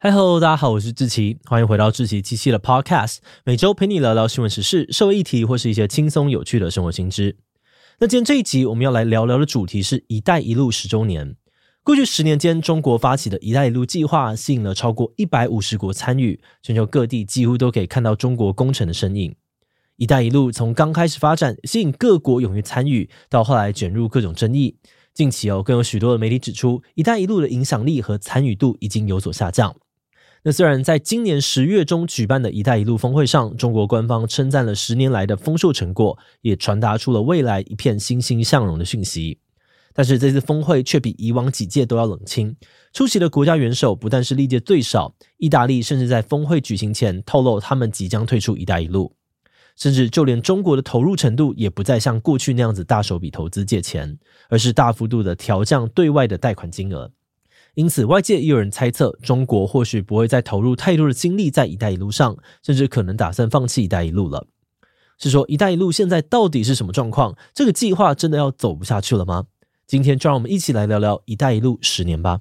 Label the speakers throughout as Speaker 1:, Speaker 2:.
Speaker 1: 嗨喽，大家好，我是志奇，欢迎回到志奇七七的 Podcast，每周陪你聊聊新闻时事、社会议题或是一些轻松有趣的生活新知。那今天这一集我们要来聊聊的主题是“一带一路”十周年。过去十年间，中国发起的一带一路计划吸引了超过一百五十国参与，全球各地几乎都可以看到中国工程的身影。一带一路从刚开始发展，吸引各国踊跃参与，到后来卷入各种争议。近期哦，更有许多的媒体指出，一带一路的影响力和参与度已经有所下降。那虽然在今年十月中举办的一带一路峰会上，中国官方称赞了十年来的丰硕成果，也传达出了未来一片欣欣向荣的讯息，但是这次峰会却比以往几届都要冷清。出席的国家元首不但是历届最少，意大利甚至在峰会举行前透露他们即将退出一带一路，甚至就连中国的投入程度也不再像过去那样子大手笔投资借钱，而是大幅度的调降对外的贷款金额。因此，外界也有人猜测，中国或许不会再投入太多的精力在“一带一路”上，甚至可能打算放弃“一带一路”了。是说，“一带一路”现在到底是什么状况？这个计划真的要走不下去了吗？今天就让我们一起来聊聊“一带一路”十年吧。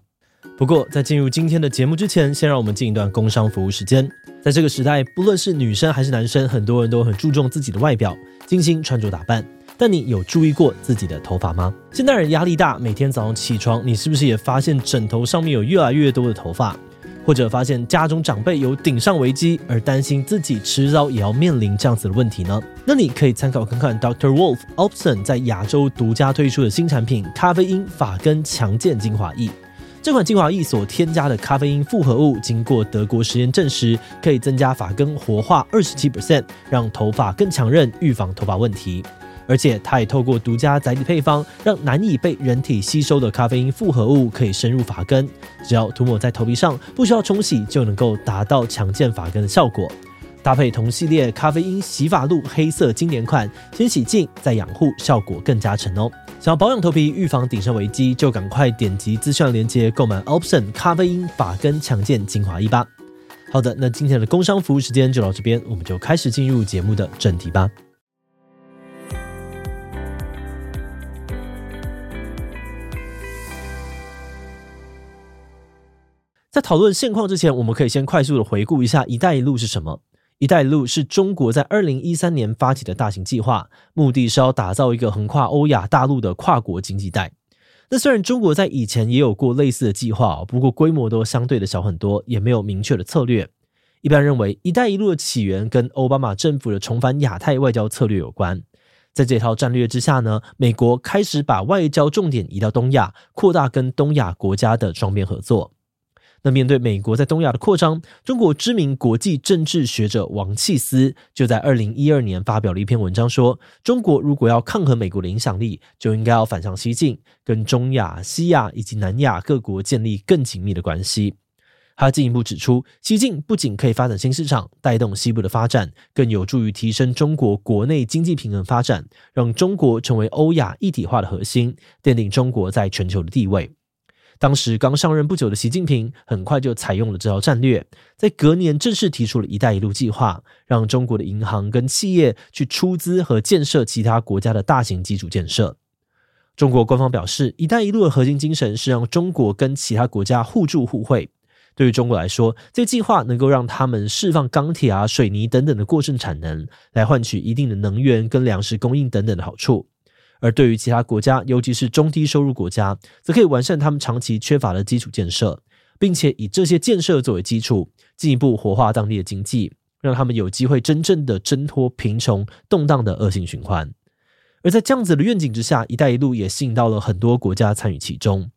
Speaker 1: 不过，在进入今天的节目之前，先让我们进一段工商服务时间。在这个时代，不论是女生还是男生，很多人都很注重自己的外表，精心穿着打扮。但你有注意过自己的头发吗？现代人压力大，每天早上起床，你是不是也发现枕头上面有越来越多的头发？或者发现家中长辈有顶上危机，而担心自己迟早也要面临这样子的问题呢？那你可以参考看看 Dr. Wolf Alpson 在亚洲独家推出的新产品——咖啡因发根强健精华液。这款精华液所添加的咖啡因复合物，经过德国实验证实，可以增加发根活化二十七 percent，让头发更强韧，预防头发问题。而且，它也透过独家载体配方，让难以被人体吸收的咖啡因复合物可以深入发根。只要涂抹在头皮上，不需要冲洗，就能够达到强健发根的效果。搭配同系列咖啡因洗发露黑色经典款，先洗净再养护，效果更加成哦。想要保养头皮，预防顶上危机，就赶快点击资讯链接购买 Alpson 咖啡因发根强健精华液吧。好的，那今天的工商服务时间就到这边，我们就开始进入节目的正题吧。在讨论现况之前，我们可以先快速的回顾一下“一带一路”是什么。“一带一路”是中国在二零一三年发起的大型计划，目的是要打造一个横跨欧亚大陆的跨国经济带。那虽然中国在以前也有过类似的计划，不过规模都相对的小很多，也没有明确的策略。一般认为，“一带一路”的起源跟奥巴马政府的重返亚太外交策略有关。在这套战略之下呢，美国开始把外交重点移到东亚，扩大跟东亚国家的双边合作。那面对美国在东亚的扩张，中国知名国际政治学者王弃思就在二零一二年发表了一篇文章，说中国如果要抗衡美国的影响力，就应该要反向西进，跟中亚、西亚以及南亚各国建立更紧密的关系。他进一步指出，西进不仅可以发展新市场，带动西部的发展，更有助于提升中国国内经济平衡发展，让中国成为欧亚一体化的核心，奠定中国在全球的地位。当时刚上任不久的习近平，很快就采用了这套战略，在隔年正式提出了一带一路计划，让中国的银行跟企业去出资和建设其他国家的大型基础建设。中国官方表示，一带一路的核心精神是让中国跟其他国家互助互惠。对于中国来说，这计划能够让他们释放钢铁啊、水泥等等的过剩产能，来换取一定的能源跟粮食供应等等的好处。而对于其他国家，尤其是中低收入国家，则可以完善他们长期缺乏的基础建设，并且以这些建设作为基础，进一步活化当地的经济，让他们有机会真正的挣脱贫穷动荡的恶性循环。而在这样子的愿景之下，“一带一路”也吸引到了很多国家参与其中。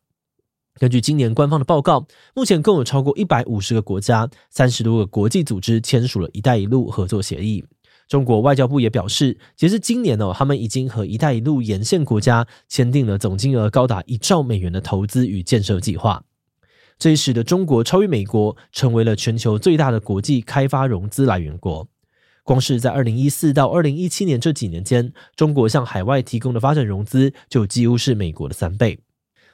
Speaker 1: 根据今年官方的报告，目前共有超过一百五十个国家、三十多个国际组织签署了“一带一路”合作协议。中国外交部也表示，截至今年哦，他们已经和“一带一路”沿线国家签订了总金额高达一兆美元的投资与建设计划。这也使得中国超越美国，成为了全球最大的国际开发融资来源国。光是在二零一四到二零一七年这几年间，中国向海外提供的发展融资就几乎是美国的三倍。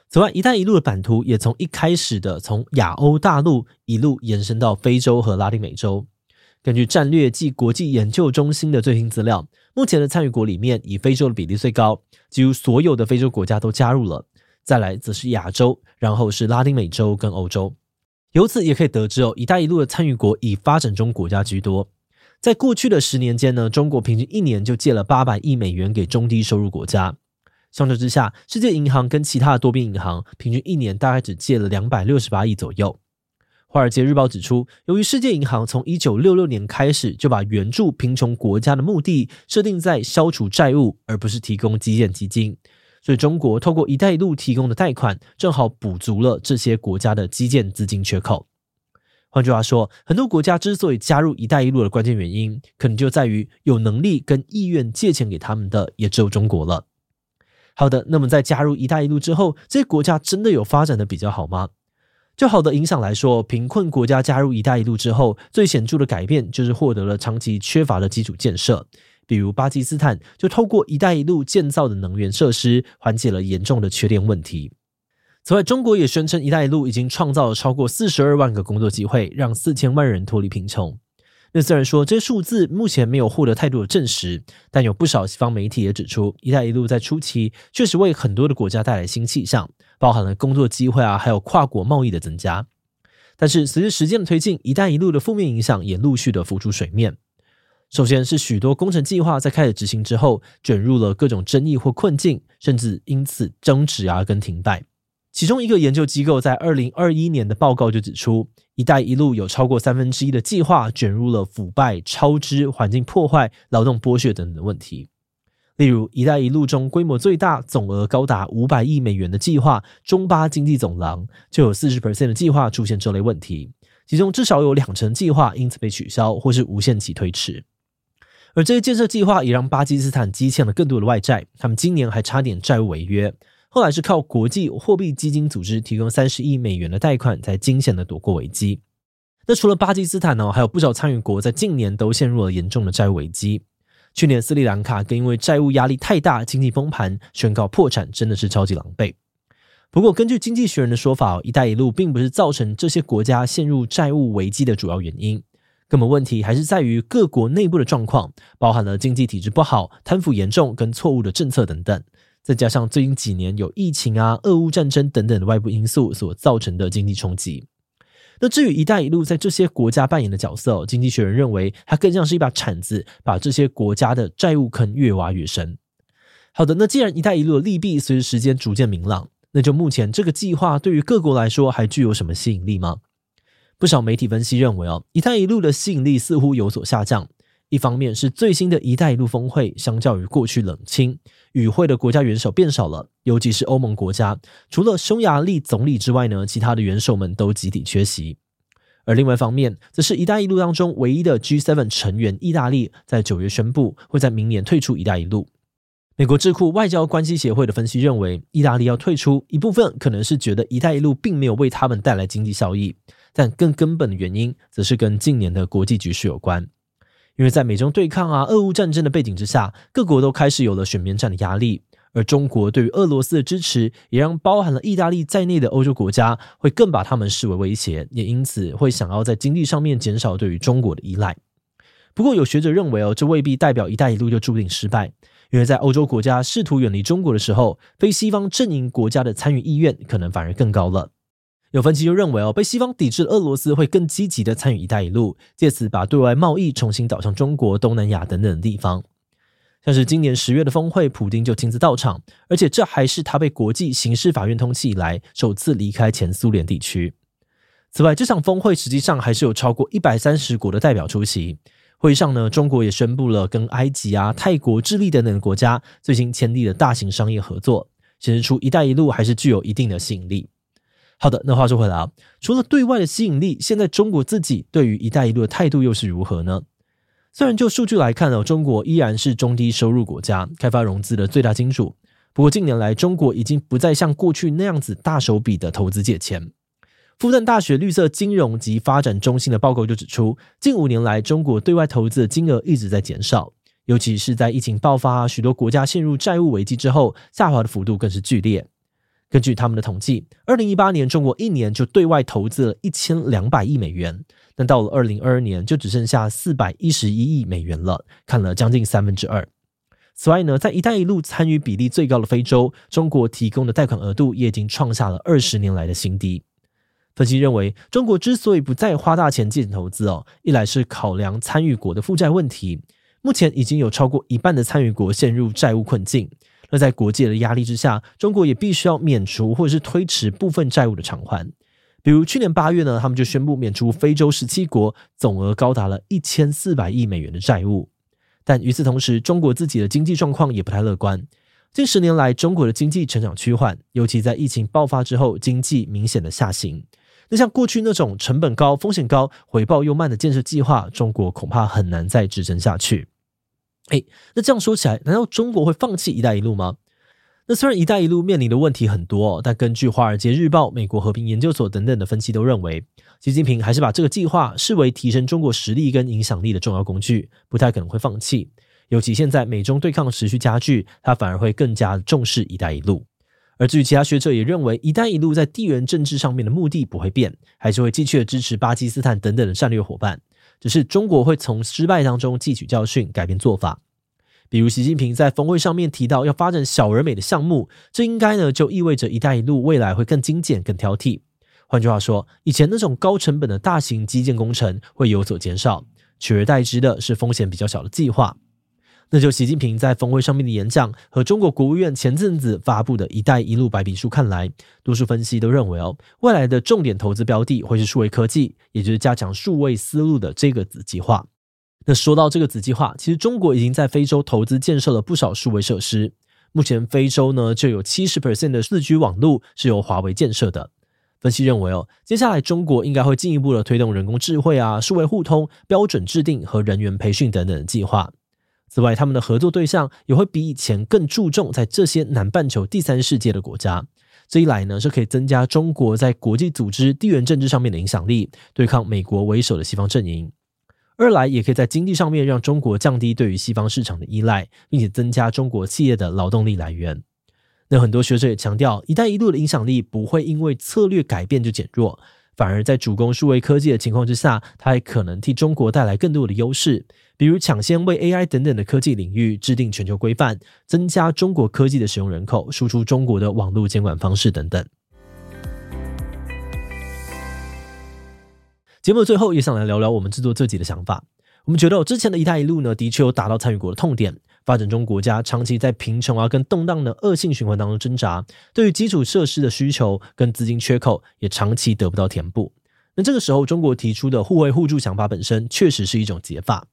Speaker 1: 此外，“一带一路”的版图也从一开始的从亚欧大陆一路延伸到非洲和拉丁美洲。根据战略暨国际研究中心的最新资料，目前的参与国里面，以非洲的比例最高，几乎所有的非洲国家都加入了。再来则是亚洲，然后是拉丁美洲跟欧洲。由此也可以得知哦，“一带一路”的参与国以发展中国家居多。在过去的十年间呢，中国平均一年就借了八百亿美元给中低收入国家。相较之下，世界银行跟其他的多边银行平均一年大概只借了两百六十八亿左右。《华尔街日报》指出，由于世界银行从一九六六年开始就把援助贫穷国家的目的设定在消除债务，而不是提供基建基金，所以中国透过“一带一路”提供的贷款，正好补足了这些国家的基建资金缺口。换句话说，很多国家之所以加入“一带一路”的关键原因，可能就在于有能力跟意愿借钱给他们的，也只有中国了。好的，那么在加入“一带一路”之后，这些国家真的有发展的比较好吗？就好的影响来说，贫困国家加入“一带一路”之后，最显著的改变就是获得了长期缺乏的基础建设。比如巴基斯坦就透过“一带一路”建造的能源设施，缓解了严重的缺电问题。此外，中国也宣称“一带一路”已经创造了超过四十二万个工作机会，让四千万人脱离贫穷。那虽然说这些数字目前没有获得太多的证实，但有不少西方媒体也指出，“一带一路”在初期确实为很多的国家带来新气象，包含了工作机会啊，还有跨国贸易的增加。但是随着时间的推进，“一带一路”的负面影响也陆续的浮出水面。首先是许多工程计划在开始执行之后，卷入了各种争议或困境，甚至因此终止啊跟停摆。其中一个研究机构在二零二一年的报告就指出，“一带一路”有超过三分之一的计划卷入了腐败、超支、环境破坏、劳动剥削等等的问题。例如，“一带一路”中规模最大、总额高达五百亿美元的计划——中巴经济走廊，就有四十 percent 的计划出现这类问题，其中至少有两成计划因此被取消或是无限期推迟。而这些建设计划也让巴基斯坦积欠了更多的外债，他们今年还差点债务违约。后来是靠国际货币基金组织提供三十亿美元的贷款，才惊险的躲过危机。那除了巴基斯坦呢，还有不少参与国在近年都陷入了严重的债务危机。去年斯里兰卡更因为债务压力太大，经济崩盘，宣告破产，真的是超级狼狈。不过，根据经济学人的说法，“一带一路”并不是造成这些国家陷入债务危机的主要原因，根本问题还是在于各国内部的状况，包含了经济体制不好、贪腐严重跟错误的政策等等。再加上最近几年有疫情啊、俄乌战争等等的外部因素所造成的经济冲击，那至于“一带一路”在这些国家扮演的角色，经济学人认为它更像是一把铲子，把这些国家的债务坑越挖越深。好的，那既然“一带一路”的利弊随着时间逐渐明朗，那就目前这个计划对于各国来说还具有什么吸引力吗？不少媒体分析认为，哦，“一带一路”的吸引力似乎有所下降。一方面是最新的一带一路峰会，相较于过去冷清，与会的国家元首变少了，尤其是欧盟国家，除了匈牙利总理之外呢，其他的元首们都集体缺席。而另外一方面，则是一带一路当中唯一的 G7 成员意大利，在九月宣布会在明年退出一带一路。美国智库外交关系协会的分析认为，意大利要退出一部分可能是觉得一带一路并没有为他们带来经济效益，但更根本的原因，则是跟近年的国际局势有关。因为在美中对抗啊、俄乌战争的背景之下，各国都开始有了选边站的压力，而中国对于俄罗斯的支持，也让包含了意大利在内的欧洲国家会更把他们视为威胁，也因此会想要在经济上面减少对于中国的依赖。不过，有学者认为哦，这未必代表“一带一路”就注定失败，因为在欧洲国家试图远离中国的时候，非西方阵营国家的参与意愿可能反而更高了。有分析就认为哦，被西方抵制的俄罗斯会更积极的参与“一带一路”，借此把对外贸易重新导向中国、东南亚等等地方。像是今年十月的峰会，普丁就亲自到场，而且这还是他被国际刑事法院通缉以来首次离开前苏联地区。此外，这场峰会实际上还是有超过一百三十国的代表出席。会议上呢，中国也宣布了跟埃及啊、泰国、智利等等国家最近签订的大型商业合作，显示出“一带一路”还是具有一定的吸引力。好的，那话说回来啊，除了对外的吸引力，现在中国自己对于“一带一路”的态度又是如何呢？虽然就数据来看呢，中国依然是中低收入国家开发融资的最大金主，不过近年来中国已经不再像过去那样子大手笔的投资借钱。复旦大学绿色金融及发展中心的报告就指出，近五年来中国对外投资的金额一直在减少，尤其是在疫情爆发、许多国家陷入债务危机之后，下滑的幅度更是剧烈。根据他们的统计，二零一八年中国一年就对外投资了一千两百亿美元，但到了二零二二年就只剩下四百一十一亿美元了，看了将近三分之二。此外呢，在“一带一路”参与比例最高的非洲，中国提供的贷款额度也已经创下了二十年来的新低。分析认为，中国之所以不再花大钱进行投资哦，一来是考量参与国的负债问题，目前已经有超过一半的参与国陷入债务困境。那在国际的压力之下，中国也必须要免除或者是推迟部分债务的偿还。比如去年八月呢，他们就宣布免除非洲十七国总额高达了一千四百亿美元的债务。但与此同时，中国自己的经济状况也不太乐观。近十年来，中国的经济成长趋缓，尤其在疫情爆发之后，经济明显的下行。那像过去那种成本高、风险高、回报又慢的建设计划，中国恐怕很难再支撑下去。诶，那这样说起来，难道中国会放弃“一带一路”吗？那虽然“一带一路”面临的问题很多，但根据《华尔街日报》、美国和平研究所等等的分析，都认为习近平还是把这个计划视为提升中国实力跟影响力的重要工具，不太可能会放弃。尤其现在美中对抗持续加剧，他反而会更加重视“一带一路”。而至于其他学者也认为，“一带一路”在地缘政治上面的目的不会变，还是会继续支持巴基斯坦等等的战略伙伴。只是中国会从失败当中汲取教训，改变做法。比如习近平在峰会上面提到要发展小而美的项目，这应该呢就意味着“一带一路”未来会更精简、更挑剔。换句话说，以前那种高成本的大型基建工程会有所减少，取而代之的是风险比较小的计划。那就习近平在峰会上面的演讲和中国国务院前阵子发布的一带一路白皮书看来，多数分析都认为哦，未来的重点投资标的会是数位科技，也就是加强数位思路的这个子计划。那说到这个子计划，其实中国已经在非洲投资建设了不少数位设施。目前非洲呢就有七十 percent 的四 G 网络是由华为建设的。分析认为哦，接下来中国应该会进一步的推动人工智慧啊、数位互通、标准制定和人员培训等等的计划。此外，他们的合作对象也会比以前更注重在这些南半球第三世界的国家。这一来呢，是可以增加中国在国际组织、地缘政治上面的影响力，对抗美国为首的西方阵营；二来，也可以在经济上面让中国降低对于西方市场的依赖，并且增加中国企业的劳动力来源。那很多学者也强调，“一带一路”的影响力不会因为策略改变就减弱。反而在主攻数位科技的情况之下，它还可能替中国带来更多的优势，比如抢先为 AI 等等的科技领域制定全球规范，增加中国科技的使用人口，输出中国的网络监管方式等等。节目的最后也想来聊聊我们制作这集的想法。我们觉得之前的一带一路呢，的确有打到参与国的痛点。发展中国家长期在贫穷啊跟动荡的恶性循环当中挣扎，对于基础设施的需求跟资金缺口也长期得不到填补。那这个时候，中国提出的互惠互助想法本身确实是一种解法，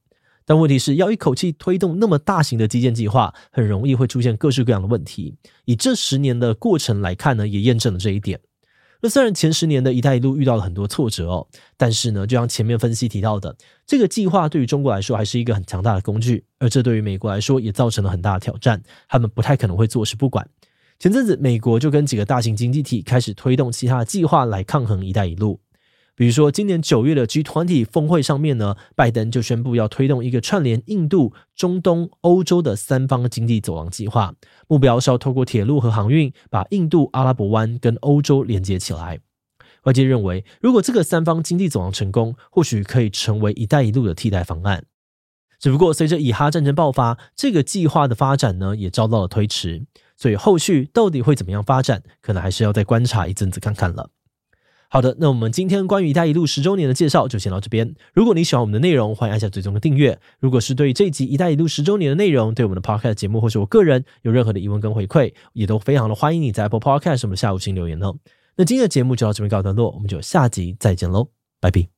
Speaker 1: 但问题是要一口气推动那么大型的基建计划，很容易会出现各式各样的问题。以这十年的过程来看呢，也验证了这一点。那虽然前十年的一带一路遇到了很多挫折哦，但是呢，就像前面分析提到的，这个计划对于中国来说还是一个很强大的工具，而这对于美国来说也造成了很大的挑战，他们不太可能会坐视不管。前阵子，美国就跟几个大型经济体开始推动其他的计划来抗衡一带一路。比如说，今年九月的 G20 峰会上面呢，拜登就宣布要推动一个串联印度、中东、欧洲的三方经济走廊计划，目标是要透过铁路和航运，把印度、阿拉伯湾跟欧洲连接起来。外界认为，如果这个三方经济走廊成功，或许可以成为“一带一路”的替代方案。只不过，随着以哈战争爆发，这个计划的发展呢，也遭到了推迟。所以，后续到底会怎么样发展，可能还是要再观察一阵子看看了。好的，那我们今天关于“一带一路”十周年的介绍就先到这边。如果你喜欢我们的内容，欢迎按下最终的订阅。如果是对于这一集“一带一路”十周年的内容，对我们的 Podcast 节目或是我个人有任何的疑问跟回馈，也都非常的欢迎你在 Apple Podcast 我们的下午行留言哦。那今天的节目就到这边告一段落，我们就下集再见喽，拜拜。